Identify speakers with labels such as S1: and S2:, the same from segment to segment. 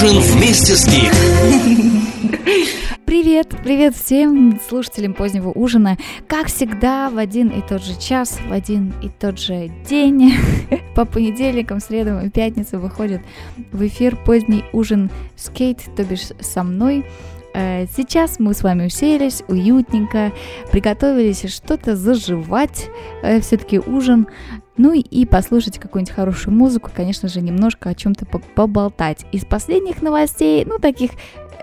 S1: Ужин вместе с Гик.
S2: Привет, привет всем слушателям позднего ужина. Как всегда, в один и тот же час, в один и тот же день, по понедельникам, средам и пятницам выходит в эфир поздний ужин с Кейт, то бишь со мной. Э, сейчас мы с вами уселись уютненько, приготовились что-то заживать, э, все-таки ужин, ну и послушать какую-нибудь хорошую музыку, конечно же, немножко о чем-то поболтать. Из последних новостей, ну таких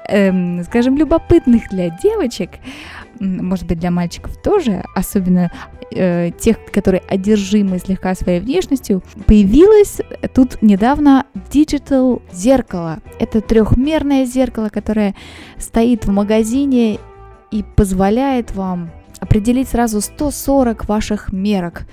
S2: эм, скажем, любопытных для девочек, может быть, для мальчиков тоже, особенно э, тех, которые одержимы слегка своей внешностью, появилось тут недавно Digital зеркало. Это трехмерное зеркало, которое стоит в магазине и позволяет вам определить сразу 140 ваших мерок.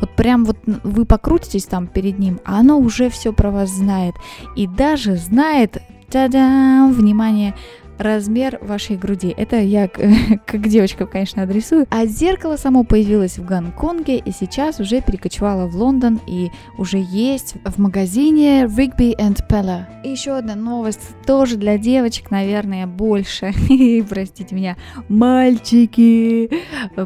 S2: Вот прям вот вы покрутитесь там перед ним, а оно уже все про вас знает. И даже знает Та-дам! Внимание! Размер вашей груди. Это я как девочка, конечно, адресую. А зеркало само появилось в Гонконге и сейчас уже перекочевало в Лондон и уже есть в магазине Rigby and Pella. И еще одна новость, тоже для девочек, наверное, больше. Простите меня, мальчики.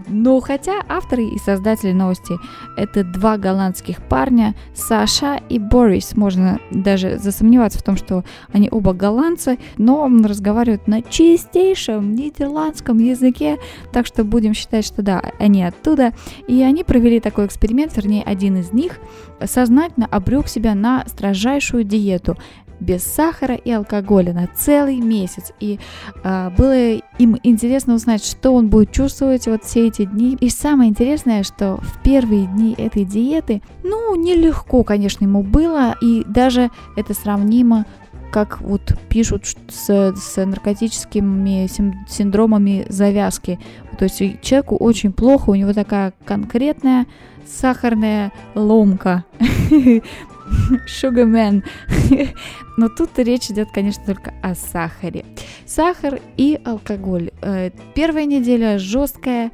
S2: Но хотя авторы и создатели новости это два голландских парня, Саша и Борис. Можно даже засомневаться в том, что они оба голландцы, но разговаривают разговаривают на чистейшем нидерландском языке, так что будем считать, что да, они оттуда. И они провели такой эксперимент, вернее, один из них сознательно обрек себя на строжайшую диету без сахара и алкоголя на целый месяц. И э, было им интересно узнать, что он будет чувствовать вот все эти дни. И самое интересное, что в первые дни этой диеты, ну, нелегко, конечно, ему было, и даже это сравнимо как вот пишут с, с наркотическими синдромами завязки. То есть человеку очень плохо, у него такая конкретная сахарная ломка. Sugarman. Но тут речь идет, конечно, только о сахаре. Сахар и алкоголь. Э, первая неделя жесткая,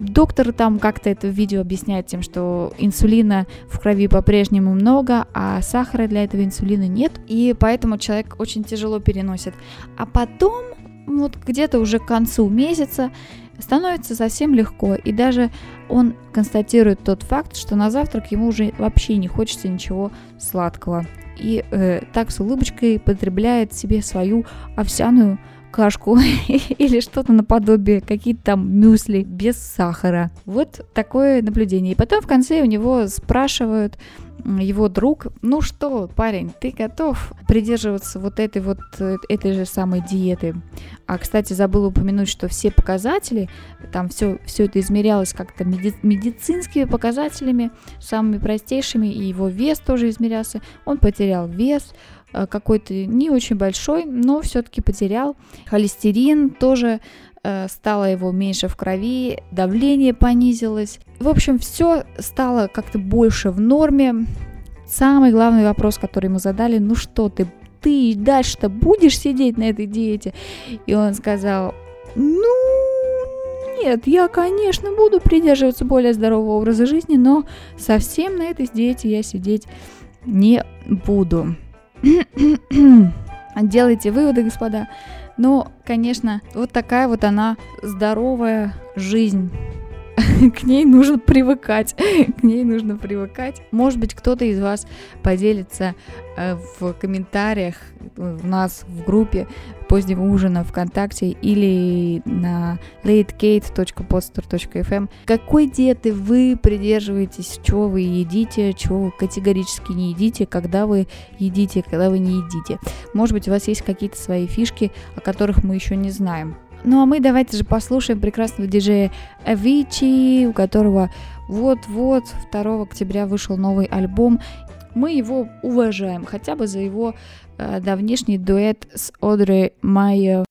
S2: Доктор там как-то это видео объясняет тем, что инсулина в крови по-прежнему много, а сахара для этого инсулина нет, и поэтому человек очень тяжело переносит. А потом, вот где-то уже к концу месяца, становится совсем легко, и даже он констатирует тот факт, что на завтрак ему уже вообще не хочется ничего сладкого. И э, так с улыбочкой потребляет себе свою овсяную кашку или что-то наподобие, какие-то там мюсли без сахара. Вот такое наблюдение. И потом в конце у него спрашивают, его друг, ну что, парень, ты готов придерживаться вот этой вот э, этой же самой диеты? А, кстати, забыла упомянуть, что все показатели, там все, все это измерялось как-то меди- медицинскими показателями, самыми простейшими, и его вес тоже измерялся. Он потерял вес, какой-то не очень большой, но все-таки потерял. Холестерин тоже э, стало его меньше в крови, давление понизилось. В общем, все стало как-то больше в норме. Самый главный вопрос, который ему задали, ну что ты, ты дальше-то будешь сидеть на этой диете? И он сказал, ну, нет, я, конечно, буду придерживаться более здорового образа жизни, но совсем на этой диете я сидеть не буду. Делайте выводы, господа. Но, конечно, вот такая вот она здоровая жизнь. К ней нужно привыкать. К ней нужно привыкать. Может быть, кто-то из вас поделится э, в комментариях у нас в группе позднего ужина ВКонтакте или на latekate.podster.fm. Какой диеты вы придерживаетесь, чего вы едите, чего вы категорически не едите, когда вы едите, когда вы не едите. Может быть, у вас есть какие-то свои фишки, о которых мы еще не знаем. Ну а мы давайте же послушаем прекрасного диджея Avicii, у которого вот-вот 2 октября вышел новый альбом. Мы его уважаем, хотя бы за его э, давнешний дуэт с Одри Майо.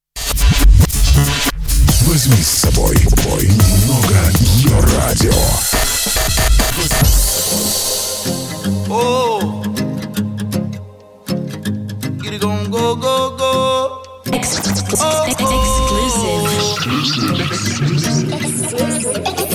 S3: Возьми с собой бой немного ее радио. Oh. It go, go, go. Exclusive. Exclusive.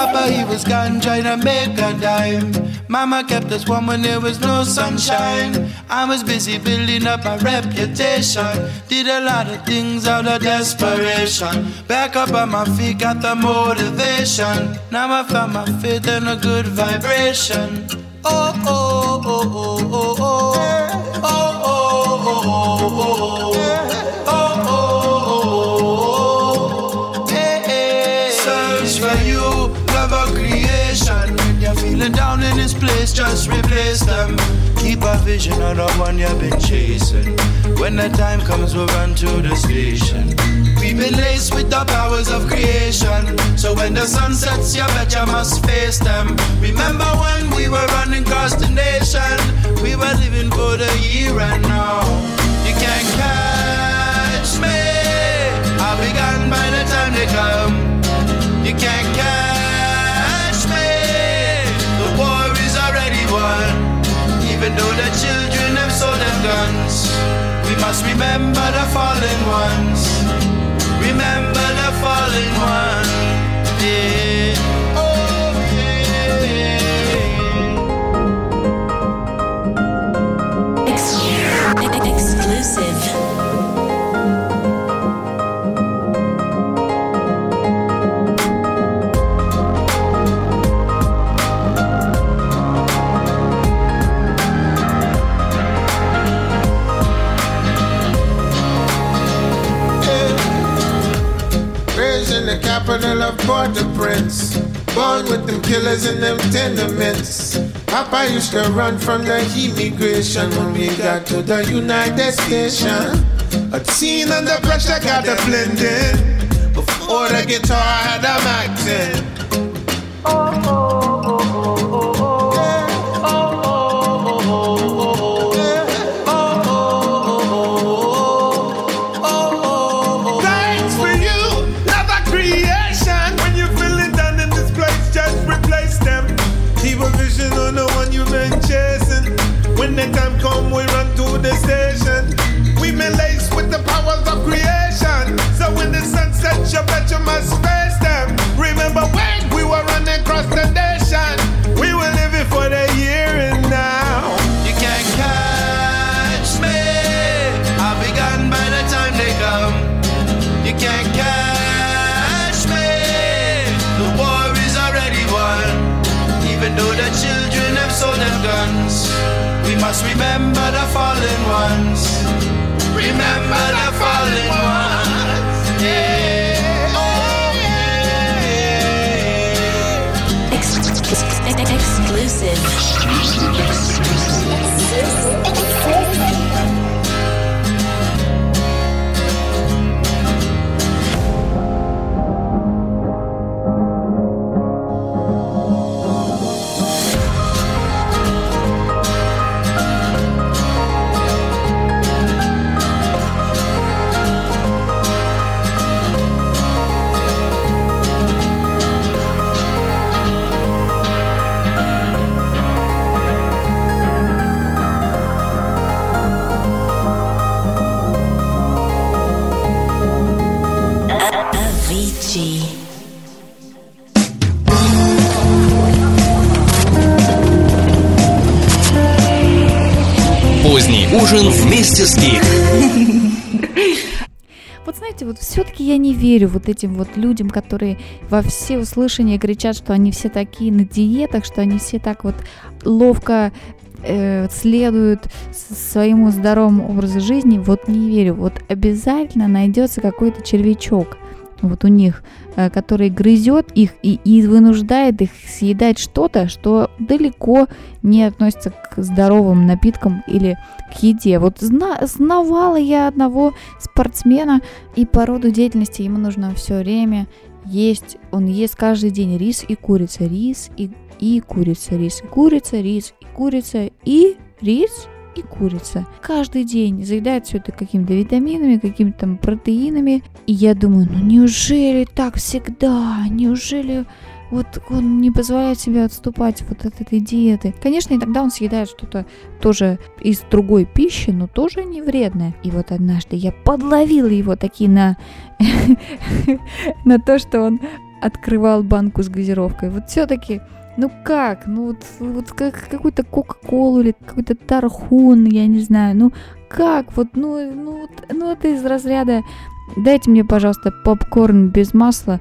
S3: Papa, he was gone trying to make a dime. Mama kept us warm when there was no sunshine. I was busy building up my reputation. Did a lot of things out of desperation. Back up on my feet, got the motivation. Now I found my faith and a good vibration. Oh, oh, oh, oh, oh, oh. Oh, oh, oh, oh, oh, oh. Just replace them. Keep a vision of the one you've been chasing. When the time comes, we'll run to the station. We've been laced with the powers of creation. So when the sun sets, you bet you must face them. Remember when we were running across the nation? We were living for the year and now. You can't catch me. I'll be gone by the time they come. You can't catch Even though the children have sold their guns, we must remember the fallen ones. Remember the fallen one. Yeah.
S4: Capital of Port-au-Prince. Born with them killers in them tenements. Papa used to run from the immigration when we got to the United Station. I'd seen under pressure, got to blend in. Before the guitar had a accent. Thanks oh, oh. Must remember the
S5: ужин вместе с Гик.
S2: Вот знаете, вот все-таки я не верю вот этим вот людям, которые во все услышания кричат, что они все такие на диетах, что они все так вот ловко э, следуют своему здоровому образу жизни. Вот не верю. Вот обязательно найдется какой-то червячок вот у них, э, который грызет их и, и вынуждает их съедать что-то, что далеко не относится к здоровым напиткам или к еде. Вот зна- знавала я одного спортсмена и по роду деятельности ему нужно все время есть. Он ест каждый день рис и курица, рис и, и курица, рис и курица, рис и курица и рис и курица. Каждый день заедает все это какими-то витаминами, какими-то протеинами. И я думаю, ну неужели так всегда? Неужели вот он не позволяет себе отступать вот от этой диеты. Конечно, иногда он съедает что-то тоже из другой пищи, но тоже не вредное. И вот однажды я подловила его таки на, на то, что он открывал банку с газировкой. Вот все-таки, ну как, ну вот, вот как какую-то Кока-Колу или какой-то Тархун, я не знаю, ну как, вот, ну, ну, ну это из разряда, дайте мне, пожалуйста, попкорн без масла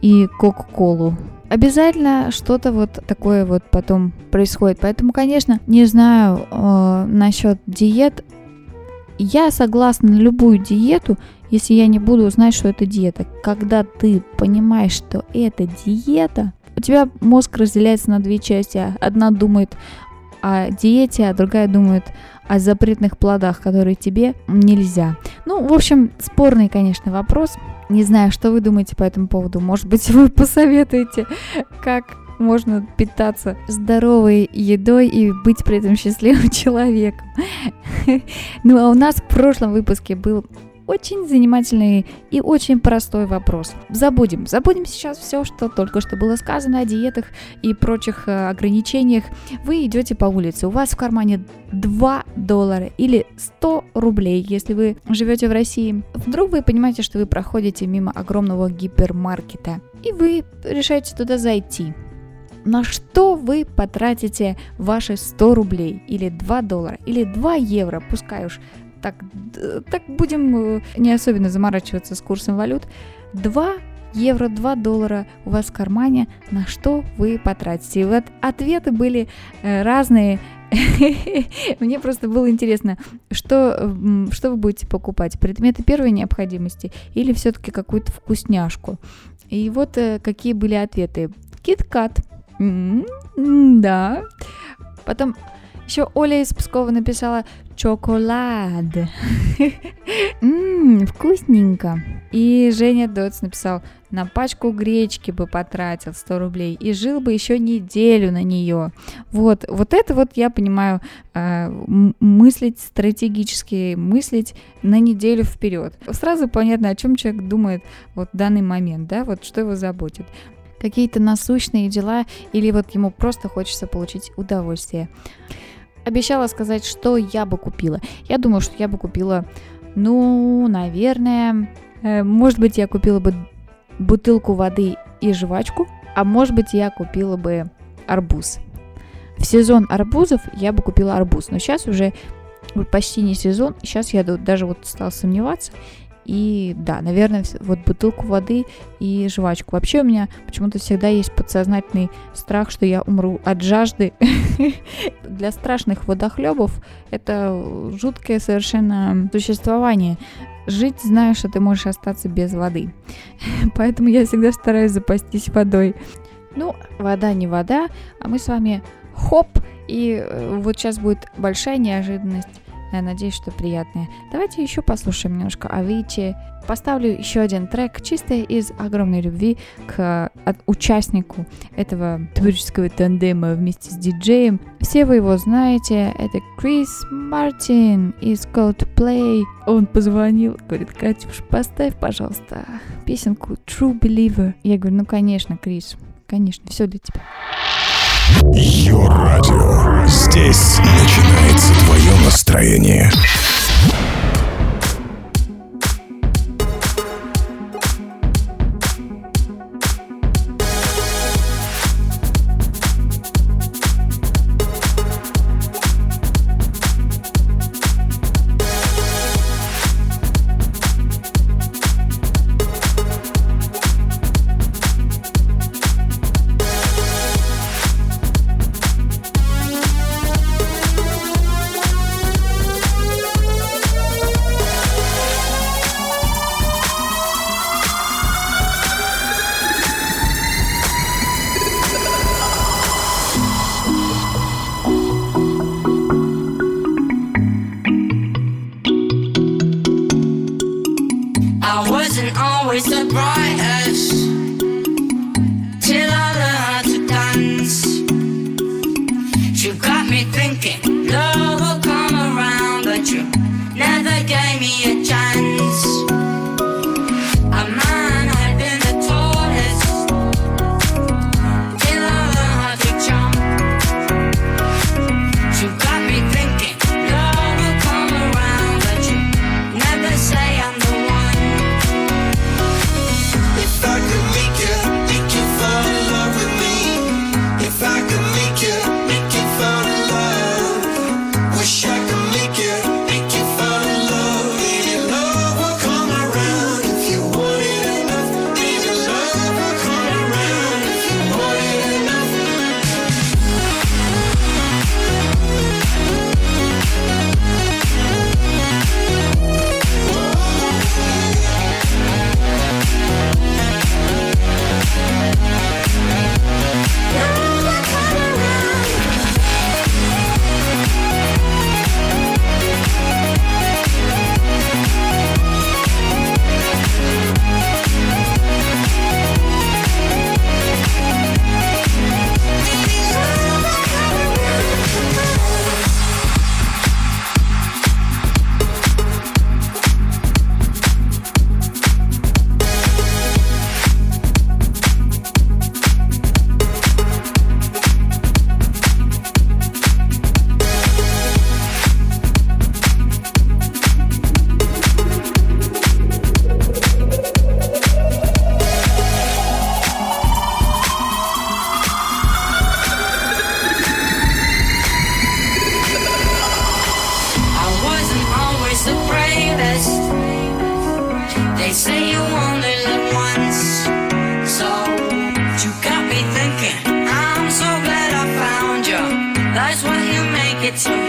S2: и Кока-Колу. Обязательно что-то вот такое вот потом происходит. Поэтому, конечно, не знаю э, насчет диет. Я согласна на любую диету, если я не буду знать, что это диета. Когда ты понимаешь, что это диета, у тебя мозг разделяется на две части. Одна думает о диете, а другая думает о запретных плодах, которые тебе нельзя. Ну, в общем, спорный, конечно, вопрос. Не знаю, что вы думаете по этому поводу. Может быть, вы посоветуете, как можно питаться здоровой едой и быть при этом счастливым человеком. Ну, а у нас в прошлом выпуске был очень занимательный и очень простой вопрос. Забудем, забудем сейчас все, что только что было сказано о диетах и прочих э, ограничениях. Вы идете по улице, у вас в кармане 2 доллара или 100 рублей, если вы живете в России. Вдруг вы понимаете, что вы проходите мимо огромного гипермаркета, и вы решаете туда зайти. На что вы потратите ваши 100 рублей, или 2 доллара, или 2 евро, пускай уж так, так будем э, не особенно заморачиваться с курсом валют. 2 евро, 2 доллара у вас в кармане, на что вы потратите. И вот ответы были э, разные. Мне просто было интересно, что, что вы будете покупать? Предметы первой необходимости или все-таки какую-то вкусняшку? И вот э, какие были ответы. Киткат. Да. Потом еще Оля из Пскова написала чоколад. Ммм, вкусненько. И Женя Доц написал, на пачку гречки бы потратил 100 рублей и жил бы еще неделю на нее. Вот, вот это вот я понимаю, э, мыслить стратегически, мыслить на неделю вперед. Сразу понятно, о чем человек думает вот в данный момент, да, вот что его заботит. Какие-то насущные дела или вот ему просто хочется получить удовольствие обещала сказать, что я бы купила. Я думаю, что я бы купила, ну, наверное, э, может быть, я купила бы бутылку воды и жвачку, а может быть, я купила бы арбуз. В сезон арбузов я бы купила арбуз, но сейчас уже почти не сезон, сейчас я даже вот стала сомневаться, и да, наверное, вот бутылку воды и жвачку. Вообще у меня почему-то всегда есть подсознательный страх, что я умру от жажды. Для страшных водохлебов это жуткое совершенно существование. Жить, зная, что ты можешь остаться без воды. Поэтому я всегда стараюсь запастись водой. Ну, вода не вода, а мы с вами хоп, и э, вот сейчас будет большая неожиданность. Я надеюсь, что приятная. Давайте еще послушаем немножко Авичи. Поставлю еще один трек, чисто из огромной любви к от- участнику этого творческого тандема вместе с диджеем. Все вы его знаете, это Крис Мартин из Coldplay. Он позвонил, говорит, Катюш, поставь, пожалуйста, песенку True Believer. Я говорю, ну конечно, Крис, конечно, все для тебя.
S6: Йо-радио. Здесь начинается твое настроение.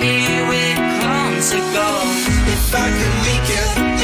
S7: Here it comes to go.
S3: If I could make you,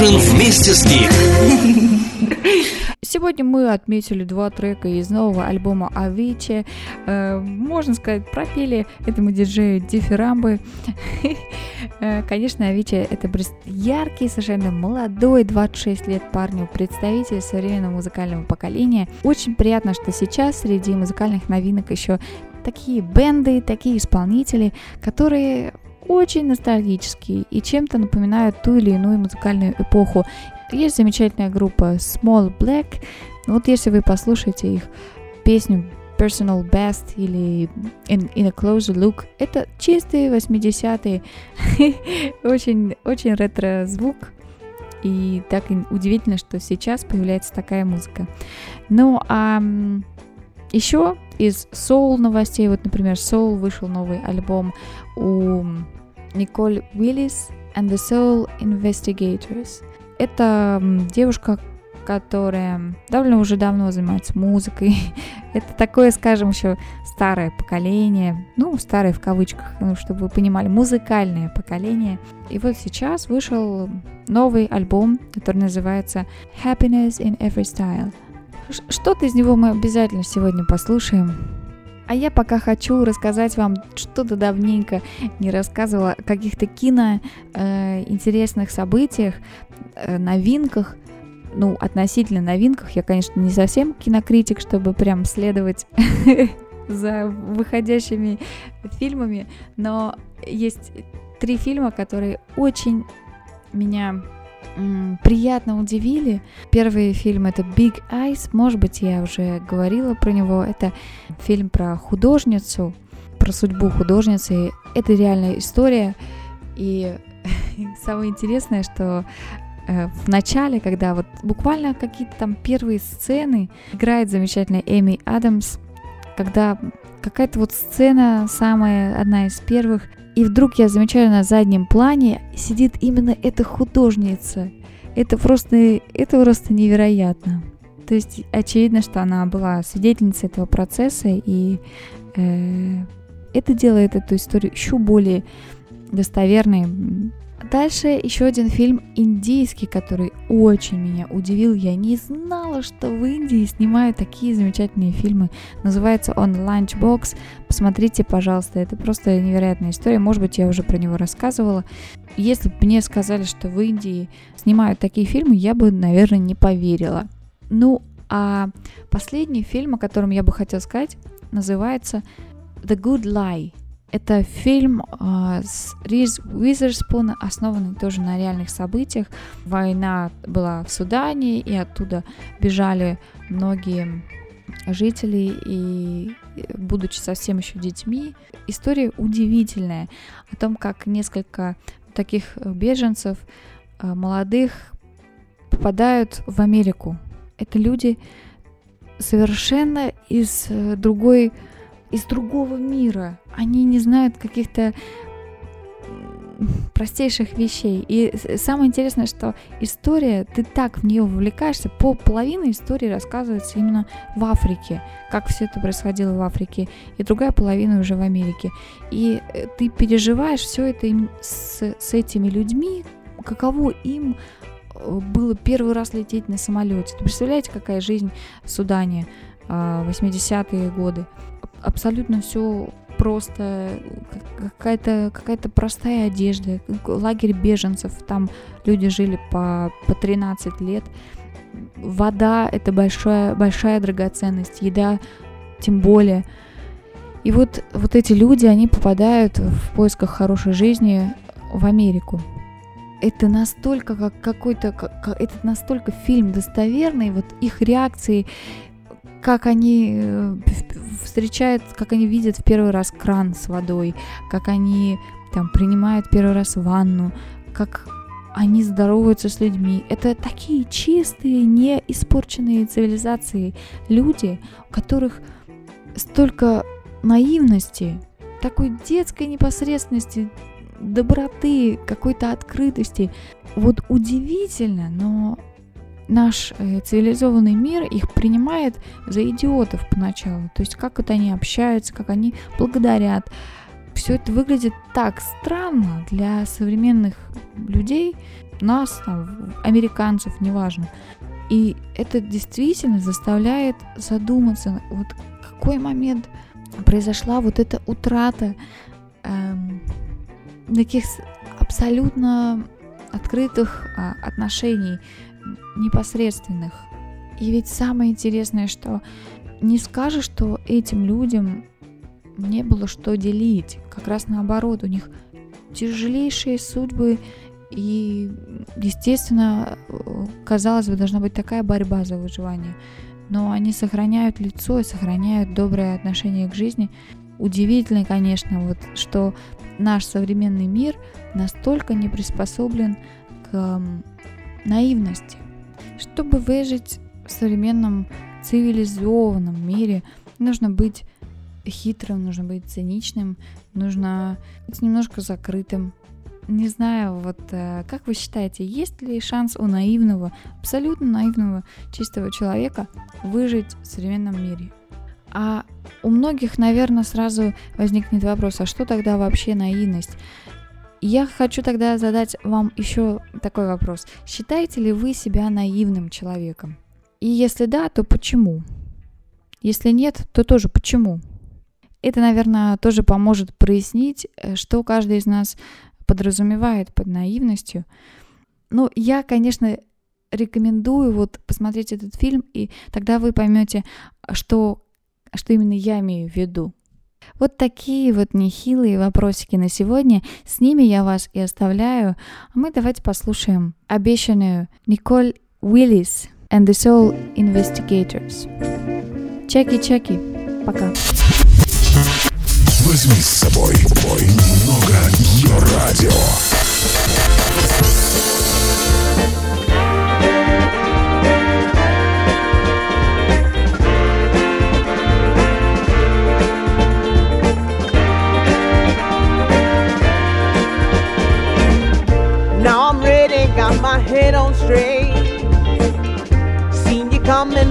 S5: ужин вместе с Гик.
S2: Сегодня мы отметили два трека из нового альбома Авичи. Э, можно сказать, пропели этому диджею дифирамбы. Э, Конечно, Авичи это яркий, совершенно молодой, 26 лет парню, представитель современного музыкального поколения. Очень приятно, что сейчас среди музыкальных новинок еще такие бенды, такие исполнители, которые очень ностальгические и чем-то напоминают ту или иную музыкальную эпоху. Есть замечательная группа Small Black. Вот если вы послушаете их песню Personal Best или In, In a Closer Look, это чистые 80-е, очень, очень ретро-звук. И так удивительно, что сейчас появляется такая музыка. Ну, а еще из Soul новостей, вот, например, Soul вышел новый альбом у Николь Уиллис and the Soul Investigators. Это девушка, которая довольно уже давно занимается музыкой. Это такое, скажем, еще старое поколение, ну, старое в кавычках, ну, чтобы вы понимали, музыкальное поколение. И вот сейчас вышел новый альбом, который называется Happiness in Every Style. Что-то из него мы обязательно сегодня послушаем. А я пока хочу рассказать вам что-то давненько не рассказывала о каких-то кино э, интересных событиях, э, новинках. Ну, относительно новинках, я, конечно, не совсем кинокритик, чтобы прям следовать за выходящими фильмами, но есть три фильма, которые очень меня приятно удивили. Первый фильм это Big Eyes, может быть, я уже говорила про него. Это фильм про художницу, про судьбу художницы. Это реальная история. И самое интересное, что э, в начале, когда вот буквально какие-то там первые сцены, играет замечательная Эми Адамс, когда какая-то вот сцена, самая одна из первых, и вдруг я замечаю на заднем плане сидит именно эта художница. Это просто, это просто невероятно. То есть очевидно, что она была свидетельницей этого процесса, и э, это делает эту историю еще более достоверной. Дальше еще один фильм индийский, который очень меня удивил. Я не знала, что в Индии снимают такие замечательные фильмы. Называется он Lunchbox. Посмотрите, пожалуйста, это просто невероятная история. Может быть, я уже про него рассказывала. Если бы мне сказали, что в Индии снимают такие фильмы, я бы, наверное, не поверила. Ну, а последний фильм, о котором я бы хотела сказать, называется The Good Lie. Это фильм э, с Риз Уизерспун, основанный тоже на реальных событиях. Война была в Судане, и оттуда бежали многие жители, и будучи совсем еще детьми. История удивительная о том, как несколько таких беженцев, э, молодых, попадают в Америку. Это люди совершенно из э, другой из другого мира. Они не знают каких-то простейших вещей. И самое интересное, что история, ты так в нее вовлекаешься, по половина истории рассказывается именно в Африке, как все это происходило в Африке, и другая половина уже в Америке. И э, ты переживаешь все это с, с этими людьми, каково им э, было первый раз лететь на самолете. Ты представляете, какая жизнь в Судане а, 80-е годы? Абсолютно все просто как- какая-то какая-то простая одежда, лагерь беженцев, там люди жили по, по 13 лет, вода это большая, большая драгоценность, еда тем более. И вот, вот эти люди, они попадают в поисках хорошей жизни в Америку. Это настолько как какой-то, как, как- это настолько фильм достоверный, вот их реакции, как они э, встречают, как они видят в первый раз кран с водой, как они там принимают первый раз ванну, как они здороваются с людьми. Это такие чистые, не испорченные цивилизации люди, у которых столько наивности, такой детской непосредственности, доброты, какой-то открытости. Вот удивительно, но наш э, цивилизованный мир их принимает за идиотов поначалу. То есть как вот они общаются, как они благодарят. Все это выглядит так странно для современных людей, нас, там, американцев, неважно. И это действительно заставляет задуматься, вот какой момент произошла вот эта утрата эм, таких абсолютно открытых а, отношений, непосредственных. И ведь самое интересное, что не скажешь, что этим людям не было что делить. Как раз наоборот, у них тяжелейшие судьбы, и, естественно, казалось бы, должна быть такая борьба за выживание. Но они сохраняют лицо и сохраняют доброе отношение к жизни. Удивительно, конечно, вот, что наш современный мир настолько не приспособлен к наивности. Чтобы выжить в современном цивилизованном мире, нужно быть хитрым, нужно быть циничным, нужно быть немножко закрытым. Не знаю, вот э, как вы считаете, есть ли шанс у наивного, абсолютно наивного, чистого человека выжить в современном мире? А у многих, наверное, сразу возникнет вопрос, а что тогда вообще наивность? Я хочу тогда задать вам еще такой вопрос. Считаете ли вы себя наивным человеком? И если да, то почему? Если нет, то тоже почему? Это, наверное, тоже поможет прояснить, э, что каждый из нас подразумевает под наивностью. Ну, я, конечно, рекомендую вот посмотреть этот фильм, и тогда вы поймете, что, что именно я имею в виду. Вот такие вот нехилые вопросики на сегодня. С ними я вас и оставляю. А мы давайте послушаем обещанную Николь Уиллис and the Soul Investigators. Чеки-чеки. Пока.
S6: Возьми с собой бой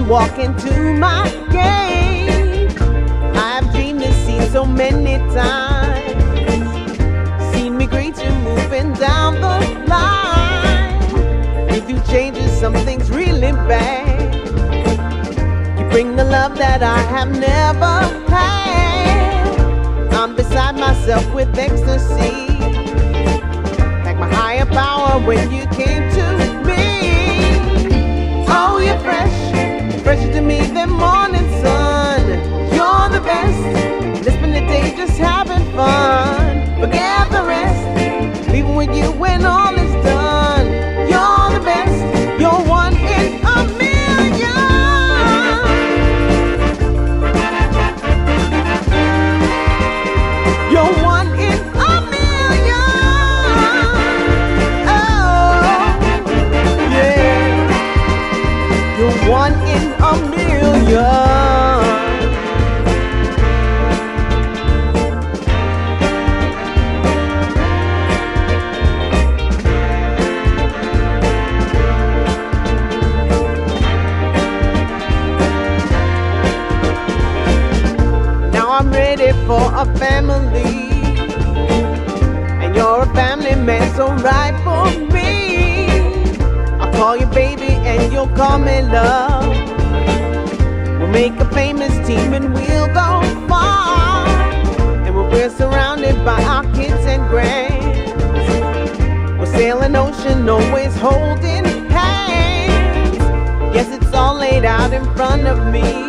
S8: walk into my gate. I've dreamed this scene so many times. Seen me greet you moving down the line. If you changes, something's really bad. You bring the love that I have never had. I'm beside myself with ecstasy like my higher power when you came to ready for a family. And you're a family man, so right for me. I'll call you baby and you'll call me love. We'll make a famous team and we'll go far. And when we're surrounded by our kids and grands, we'll sail an ocean always holding hands. Guess it's all laid out in front of me.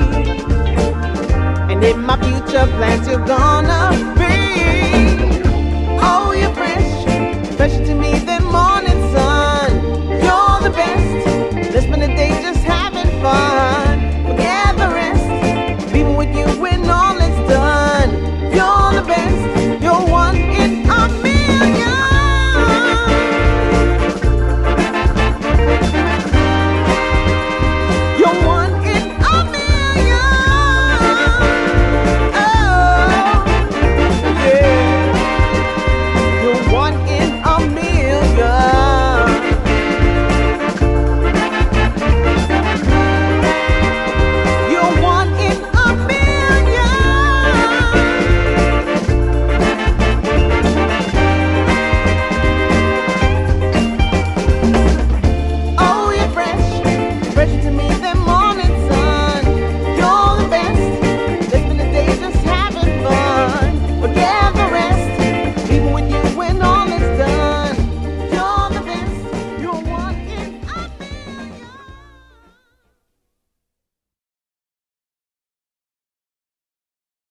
S8: In my future plans you're gonna be. Oh, you're fresh, fresher to me than morning sun. You're the best. Let's spend the day just having fun.